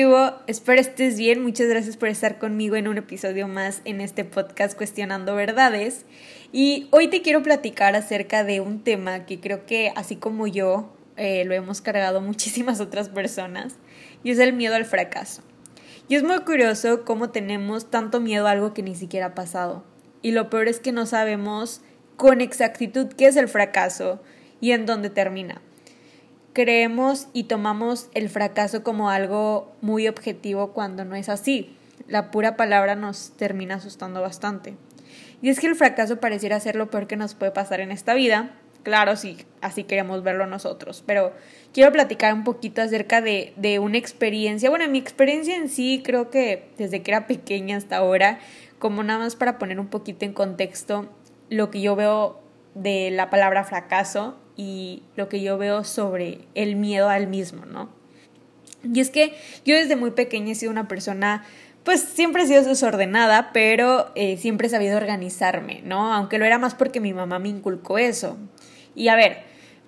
¿qué hubo? Espero estés bien. Muchas gracias por estar conmigo en un episodio más en este podcast Cuestionando Verdades. Y hoy te quiero platicar acerca de un tema que creo que así como yo eh, lo hemos cargado muchísimas otras personas y es el miedo al fracaso. Y es muy curioso cómo tenemos tanto miedo a algo que ni siquiera ha pasado. Y lo peor es que no sabemos con exactitud qué es el fracaso y en dónde termina creemos y tomamos el fracaso como algo muy objetivo cuando no es así. La pura palabra nos termina asustando bastante. Y es que el fracaso pareciera ser lo peor que nos puede pasar en esta vida. Claro, sí, así queremos verlo nosotros. Pero quiero platicar un poquito acerca de, de una experiencia. Bueno, mi experiencia en sí creo que desde que era pequeña hasta ahora, como nada más para poner un poquito en contexto lo que yo veo de la palabra fracaso y lo que yo veo sobre el miedo al mismo, ¿no? Y es que yo desde muy pequeña he sido una persona, pues siempre he sido desordenada, pero eh, siempre he sabido organizarme, ¿no? Aunque lo era más porque mi mamá me inculcó eso. Y a ver,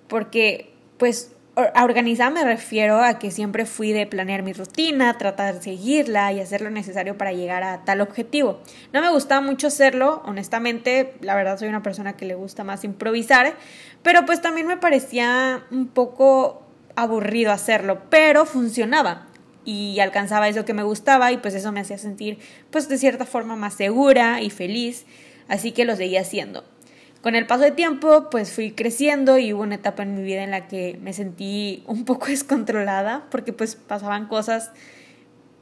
porque pues a organizar me refiero a que siempre fui de planear mi rutina, tratar de seguirla y hacer lo necesario para llegar a tal objetivo. No me gustaba mucho hacerlo, honestamente, la verdad soy una persona que le gusta más improvisar, pero pues también me parecía un poco aburrido hacerlo, pero funcionaba y alcanzaba eso que me gustaba y pues eso me hacía sentir pues de cierta forma más segura y feliz, así que lo seguía haciendo. Con el paso de tiempo, pues fui creciendo y hubo una etapa en mi vida en la que me sentí un poco descontrolada porque pues pasaban cosas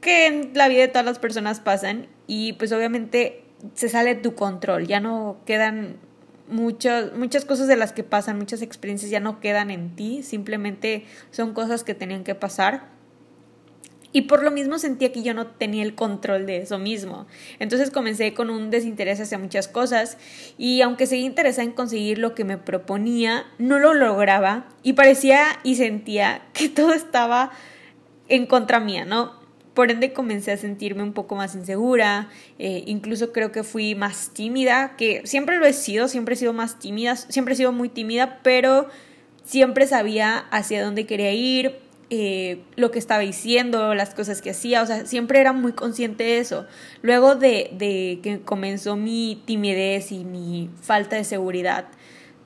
que en la vida de todas las personas pasan y pues obviamente se sale tu control, ya no quedan muchas muchas cosas de las que pasan, muchas experiencias ya no quedan en ti, simplemente son cosas que tenían que pasar y por lo mismo sentía que yo no tenía el control de eso mismo. Entonces comencé con un desinterés hacia muchas cosas y aunque seguía interesada en conseguir lo que me proponía, no lo lograba y parecía y sentía que todo estaba en contra mía, ¿no? Por ende comencé a sentirme un poco más insegura, eh, incluso creo que fui más tímida, que siempre lo he sido, siempre he sido más tímida, siempre he sido muy tímida, pero siempre sabía hacia dónde quería ir, eh, lo que estaba diciendo, las cosas que hacía, o sea, siempre era muy consciente de eso. Luego de, que comenzó mi timidez y mi falta de seguridad,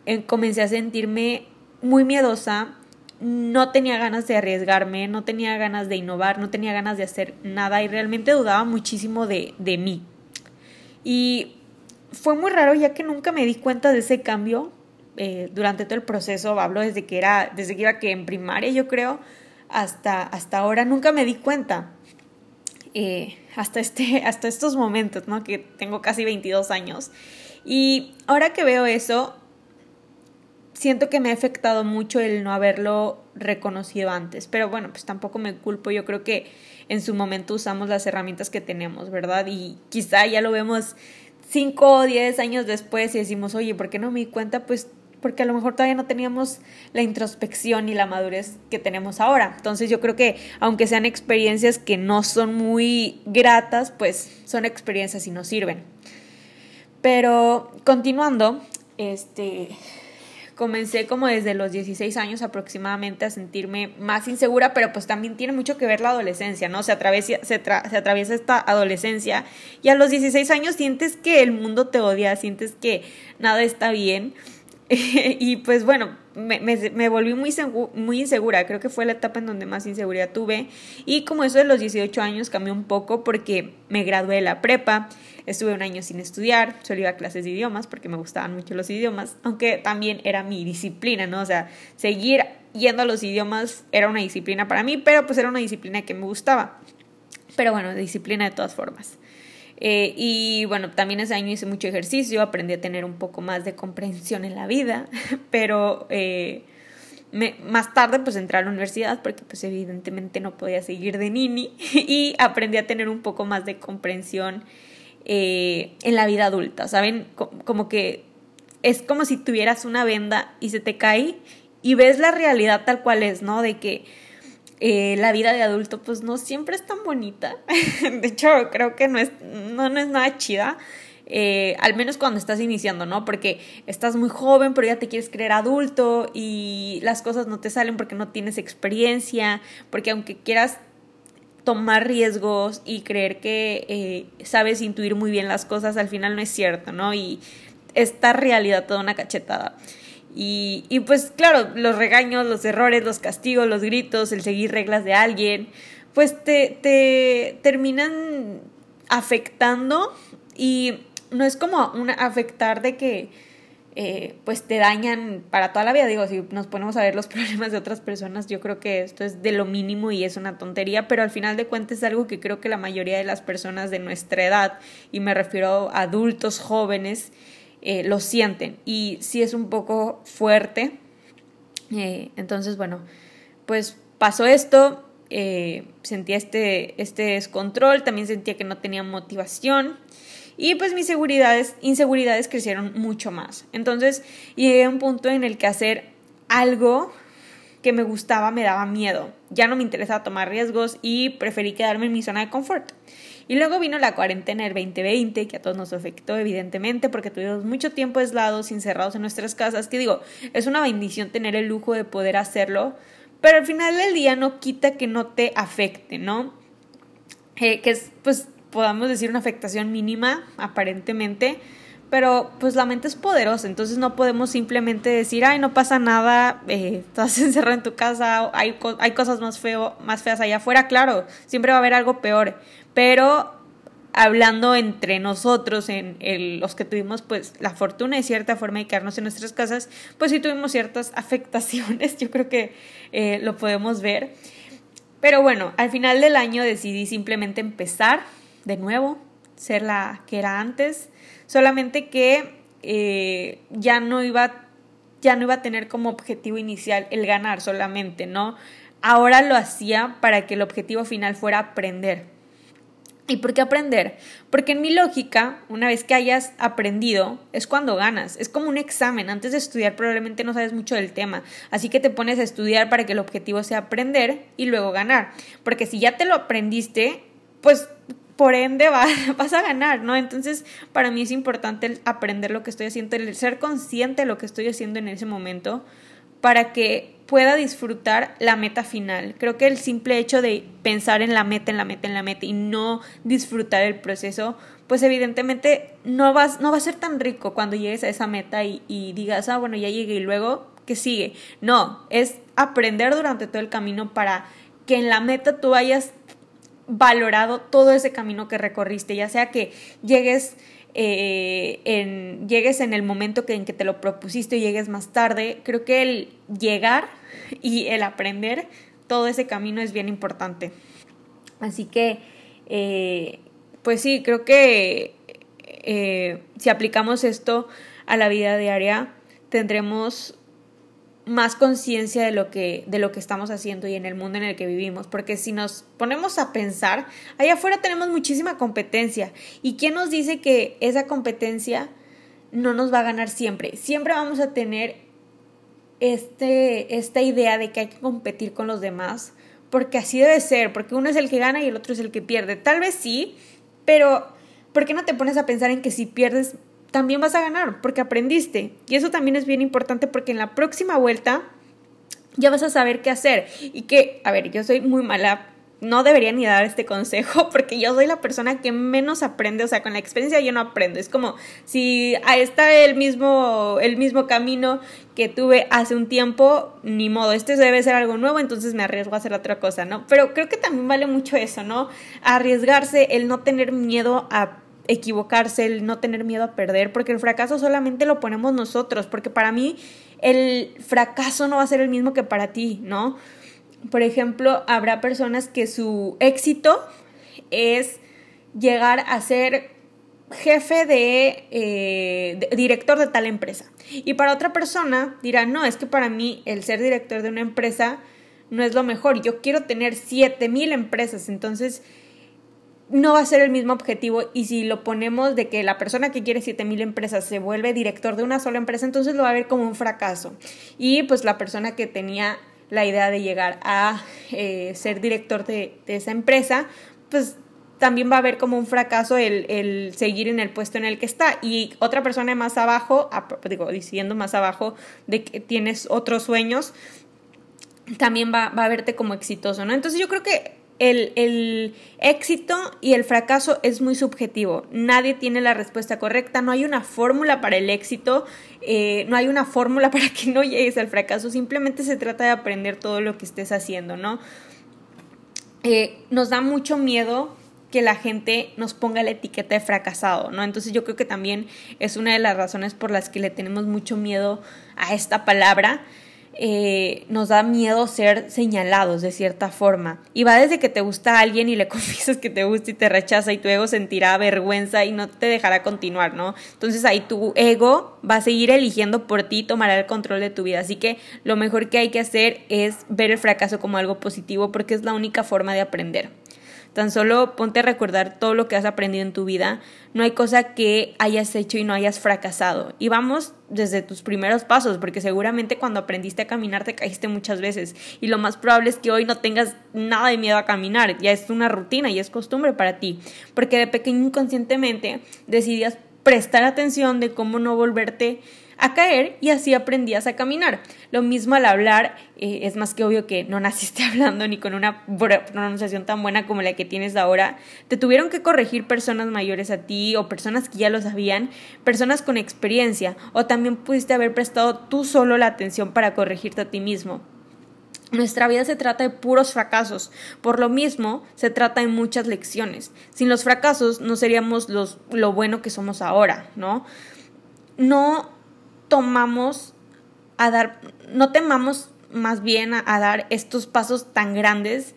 eh, comencé a sentirme muy miedosa, no tenía ganas de arriesgarme, no tenía ganas de innovar, no tenía ganas de hacer nada y realmente dudaba muchísimo de, de mí. Y fue muy raro ya que nunca me di cuenta de ese cambio eh, durante todo el proceso, hablo desde que era, desde que iba que en primaria yo creo, hasta, hasta ahora nunca me di cuenta. Eh, hasta, este, hasta estos momentos, ¿no? Que tengo casi 22 años. Y ahora que veo eso, siento que me ha afectado mucho el no haberlo reconocido antes. Pero bueno, pues tampoco me culpo. Yo creo que en su momento usamos las herramientas que tenemos, ¿verdad? Y quizá ya lo vemos 5 o 10 años después y decimos, oye, ¿por qué no me di cuenta? Pues porque a lo mejor todavía no teníamos la introspección y la madurez que tenemos ahora. Entonces yo creo que aunque sean experiencias que no son muy gratas, pues son experiencias y nos sirven. Pero continuando, este comencé como desde los 16 años aproximadamente a sentirme más insegura, pero pues también tiene mucho que ver la adolescencia, ¿no? Se atraviesa, se, se atraviesa esta adolescencia y a los 16 años sientes que el mundo te odia, sientes que nada está bien y pues bueno, me, me, volví muy, muy insegura, creo que fue la etapa en donde más inseguridad tuve y como eso de los 18 años cambió un poco porque me gradué de la prepa, estuve un año sin estudiar, solo iba a clases de idiomas porque me gustaban mucho los idiomas, aunque también era mi disciplina, ¿no? O sea, seguir yendo a los idiomas era una disciplina para mí, pero pues era una disciplina que me gustaba. Pero bueno, disciplina de todas formas. Eh, y bueno, también ese año hice mucho ejercicio, aprendí a tener un poco más de comprensión en la vida, pero eh, más tarde pues entré a la universidad porque pues evidentemente no podía seguir de nini y aprendí a tener un poco más de comprensión eh, en la vida adulta, ¿saben? Como que es como si tuvieras una venda y se te cae y ves la realidad tal cual es, ¿no? De que eh, la vida de adulto pues no siempre es tan bonita. de hecho, creo que no es, no, no es nada chida. Eh, al menos cuando estás iniciando, ¿no? Porque estás muy joven, pero ya te quieres creer adulto y las cosas no te salen porque no tienes experiencia, porque aunque quieras tomar riesgos y creer que eh, sabes intuir muy bien las cosas, al final no es cierto, ¿no? Y esta realidad toda una cachetada. Y, y pues claro, los regaños, los errores, los castigos, los gritos, el seguir reglas de alguien, pues te, te terminan afectando y no es como una afectar de que eh, pues te dañan para toda la vida. Digo, si nos ponemos a ver los problemas de otras personas, yo creo que esto es de lo mínimo y es una tontería, pero al final de cuentas es algo que creo que la mayoría de las personas de nuestra edad, y me refiero a adultos jóvenes, eh, lo sienten. Y sí es un poco fuerte. Eh, entonces, bueno, pues pasó esto, sentía este, este descontrol, también sentía que no tenía motivación. Y pues mis seguridades, inseguridades crecieron mucho más. Entonces llegué a un punto en el que hacer algo que me gustaba me daba miedo. Ya no me interesaba tomar riesgos y preferí quedarme en mi zona de confort. Y luego vino la cuarentena del 2020, que a todos nos afectó, evidentemente, porque tuvimos mucho tiempo aislados, encerrados en nuestras casas, que digo, es una bendición tener el lujo de poder hacerlo, pero al final del día no quita que no te afecte, ¿no? Eh, que es, pues, podamos decir una afectación mínima, aparentemente, pero pues la mente es poderosa, entonces no podemos simplemente decir, ay, no pasa nada, eh, estás encerrado en tu casa, hay, hay cosas más, feo, más feas allá afuera, claro, siempre va a haber algo peor, pero hablando entre nosotros, en el, los que tuvimos pues la fortuna de cierta forma de quedarnos en nuestras casas, pues sí tuvimos ciertas afectaciones, yo creo que eh, lo podemos ver. Pero bueno, al final del año decidí simplemente empezar de nuevo, ser la que era antes, solamente que eh, ya no iba ya no iba a tener como objetivo inicial el ganar solamente, ¿no? Ahora lo hacía para que el objetivo final fuera aprender. ¿Y por qué aprender? Porque en mi lógica, una vez que hayas aprendido, es cuando ganas. Es como un examen. Antes de estudiar probablemente no sabes mucho del tema. Así que te pones a estudiar para que el objetivo sea aprender y luego ganar. Porque si ya te lo aprendiste, pues por ende vas a ganar, ¿no? Entonces, para mí es importante aprender lo que estoy haciendo, el ser consciente de lo que estoy haciendo en ese momento para que pueda disfrutar la meta final. Creo que el simple hecho de pensar en la meta, en la meta, en la meta y no disfrutar el proceso, pues evidentemente no, vas, no va a ser tan rico cuando llegues a esa meta y, y digas, ah, bueno, ya llegué y luego, ¿qué sigue? No, es aprender durante todo el camino para que en la meta tú vayas valorado todo ese camino que recorriste, ya sea que llegues, eh, en, llegues en el momento que, en que te lo propusiste y llegues más tarde, creo que el llegar y el aprender todo ese camino es bien importante. Así que, eh, pues sí, creo que eh, si aplicamos esto a la vida diaria, tendremos más conciencia de lo que de lo que estamos haciendo y en el mundo en el que vivimos, porque si nos ponemos a pensar, allá afuera tenemos muchísima competencia y quién nos dice que esa competencia no nos va a ganar siempre. Siempre vamos a tener este esta idea de que hay que competir con los demás, porque así debe ser, porque uno es el que gana y el otro es el que pierde. Tal vez sí, pero ¿por qué no te pones a pensar en que si pierdes también vas a ganar porque aprendiste. Y eso también es bien importante porque en la próxima vuelta ya vas a saber qué hacer. Y que, a ver, yo soy muy mala no debería ni dar este consejo porque yo soy la persona que menos aprende, o sea, con la experiencia yo no aprendo. Es como si está el mismo, el mismo camino que tuve hace un tiempo, ni modo, este debe ser algo nuevo, entonces me arriesgo a hacer otra cosa, ¿no? Pero creo que también vale mucho eso, ¿no? Arriesgarse, el no tener miedo a equivocarse, el no tener miedo a perder, porque el fracaso solamente lo ponemos nosotros, porque para mí el fracaso no va a ser el mismo que para ti, ¿no? Por ejemplo, habrá personas que su éxito es llegar a ser jefe de, eh, director de tal empresa. Y para otra persona dirá, no, es que para mí el ser director de una empresa no es lo mejor. Yo quiero tener 7000 empresas. Entonces, no va a ser el mismo objetivo y si lo ponemos de que la persona que quiere 7000 empresas se vuelve director de una sola empresa, entonces lo va a ver como un fracaso. Y pues la persona que tenía la idea de llegar a eh, ser director de, esa empresa, pues también va a ver como un fracaso el, el, seguir en el puesto en el que está. Y otra persona más abajo, digo, diciendo más abajo de que tienes otros sueños, también va, va a verte como exitoso, ¿no? Entonces yo creo que el, el, éxito y el fracaso es muy subjetivo. Nadie tiene la respuesta correcta. No hay una fórmula para el éxito. Eh, no hay una fórmula para que no llegues al fracaso. Simplemente se trata de aprender todo lo que estés haciendo, ¿no? Eh, nos da mucho miedo que la gente nos ponga la etiqueta de fracasado, ¿no? Entonces yo creo que también es una de las razones por las que le tenemos mucho miedo a esta palabra. Eh, nos da miedo ser señalados de cierta forma. Y va desde que te gusta a alguien y le confiesas que te gusta y te rechaza y tu ego sentirá vergüenza y no te dejará continuar, ¿no? Entonces ahí tu ego va a seguir eligiendo por ti y tomará el control de tu vida. Así que lo mejor que hay que hacer es ver el fracaso como algo positivo porque es la única forma de aprender. Tan solo ponte a recordar todo lo que has aprendido en tu vida. No hay cosa que hayas hecho y no hayas fracasado. Y vamos desde tus primeros pasos, porque seguramente cuando aprendiste a caminar te caíste muchas veces. Y lo más probable es que hoy no tengas nada de miedo a caminar. Ya es una rutina y es costumbre para ti. Porque de pequeño inconscientemente decidías prestar atención de cómo no volverte a caer y así aprendías a caminar. Lo mismo al hablar, eh, es más que obvio que no naciste hablando ni con una pronunciación tan buena como la que tienes ahora. Te tuvieron que corregir personas mayores a ti o personas que ya lo sabían, personas con experiencia o también pudiste haber prestado tú solo la atención para corregirte a ti mismo. Nuestra vida se trata de puros fracasos. Por lo mismo, se trata de muchas lecciones. Sin los fracasos no seríamos los, lo bueno que somos ahora, ¿no? No tomamos a dar, no temamos más bien a, dar estos pasos tan grandes,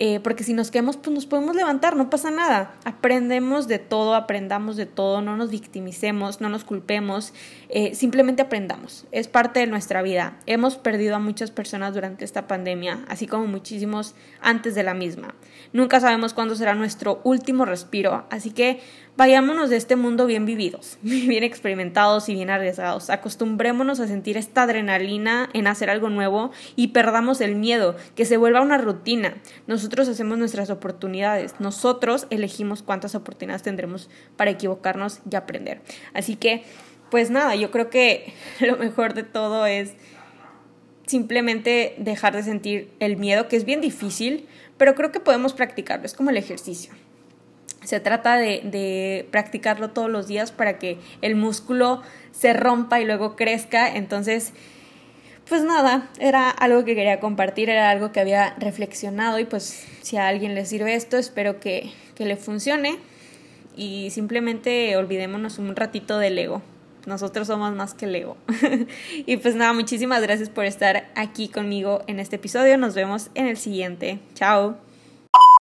eh, porque si nos quedamos, pues nos podemos levantar, no pasa nada. Aprendemos de todo, aprendamos de todo, no nos victimicemos, no nos culpemos, eh, simplemente aprendamos. Es parte de nuestra vida. Hemos perdido a muchas personas durante esta pandemia, así como muchísimos antes de la misma. Nunca sabemos cuándo será nuestro último respiro, así que Vayámonos de este mundo bien vividos, bien experimentados y bien arriesgados. Acostumbrémonos a sentir esta adrenalina en hacer algo nuevo y perdamos el miedo, que se vuelva una rutina. Nosotros hacemos nuestras oportunidades, nosotros elegimos cuántas oportunidades tendremos para equivocarnos y aprender. Así que, pues nada, yo creo que lo mejor de todo es simplemente dejar de sentir el miedo, que es bien difícil, pero creo que podemos practicarlo, es como el ejercicio. Se trata de, practicarlo todos los días para que el músculo se rompa y luego crezca. Entonces, pues nada, era algo que quería compartir, era algo que había reflexionado y pues si a alguien le sirve esto, espero que, que le funcione y simplemente olvidémonos un ratito del ego. Nosotros somos más que el ego. y pues nada, muchísimas gracias por estar aquí conmigo en este episodio. Nos vemos en el siguiente. Chao.